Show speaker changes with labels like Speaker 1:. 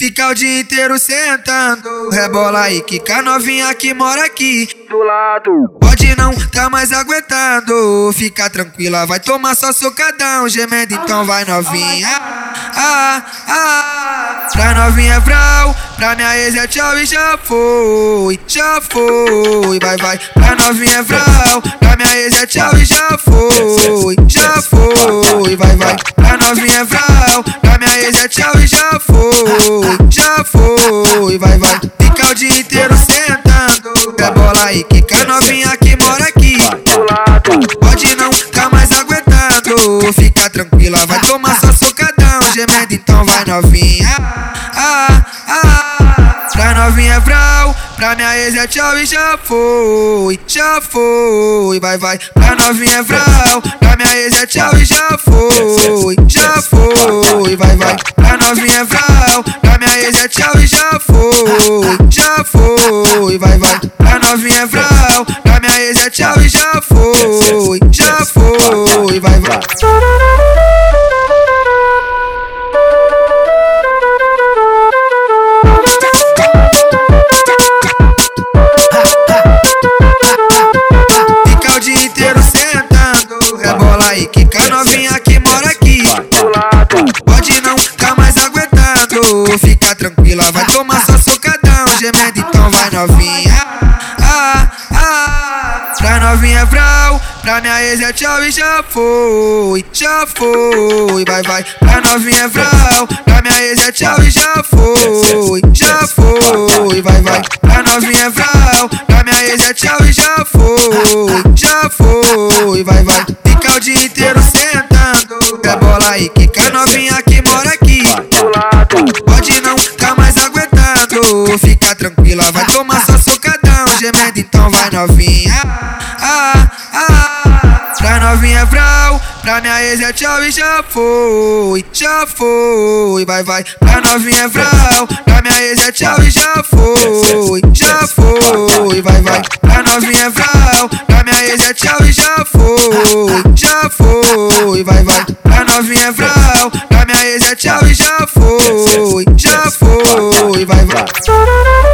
Speaker 1: Fica o dia inteiro sentando, rebola aí, quica novinha que mora aqui
Speaker 2: do lado.
Speaker 1: Pode não tá mais aguentando, fica tranquila, vai tomar só socadão, gemendo então vai novinha. Ah, ah, pra novinha vrau, pra minha ex é tchau e já foi, já foi, vai, vai. Pra novinha vrau, pra minha ex é tchau e já foi, já foi, vai, vai. Pra novinha vrau, pra minha ex é tchau e foi, já foi, vai, vai. Fica o dia inteiro sentando, rebola aí, quica novinha que mora aqui. Pode não tá mais aguentando, fica tranquila, vai tomar só socadão, gemendo então vai novinha. Ah, ah, pra novinha vrau, pra minha ex é tchau e já foi, já foi, vai, vai. Pra novinha vrau, pra minha ex é tchau e já foi, já foi, vai, vai. Pra novinha vrau, pra foi, já foi, vai, vai. Pra novinha vrau, pra minha ex é tchau e já foi, já foi, novinha. Ah, ah, pra novinha vrau, pra minha ex é tchau e já foi, já foi, vai, vai. Pra novinha vrau, pra minha ex é tchau e já foi, já foi, vai, vai. Pra novinha vrau, pra minha ex é tchau e já foi, já foi, vai, vai. Fica o dia inteiro sentando, rebola aí, quica novinha novinha. Ah, ah, pra novinha vrau, pra minha ex é tchau e já foi, já foi, vai, vai. Pra novinha vrau, pra minha ex é tchau e já foi, já foi, vai, vai. Pra novinha vrau, pra minha ex é tchau e já foi, já foi, vai, vai. Pra novinha vrau, pra minha ex é tchau e já foi, já foi, vai, vai.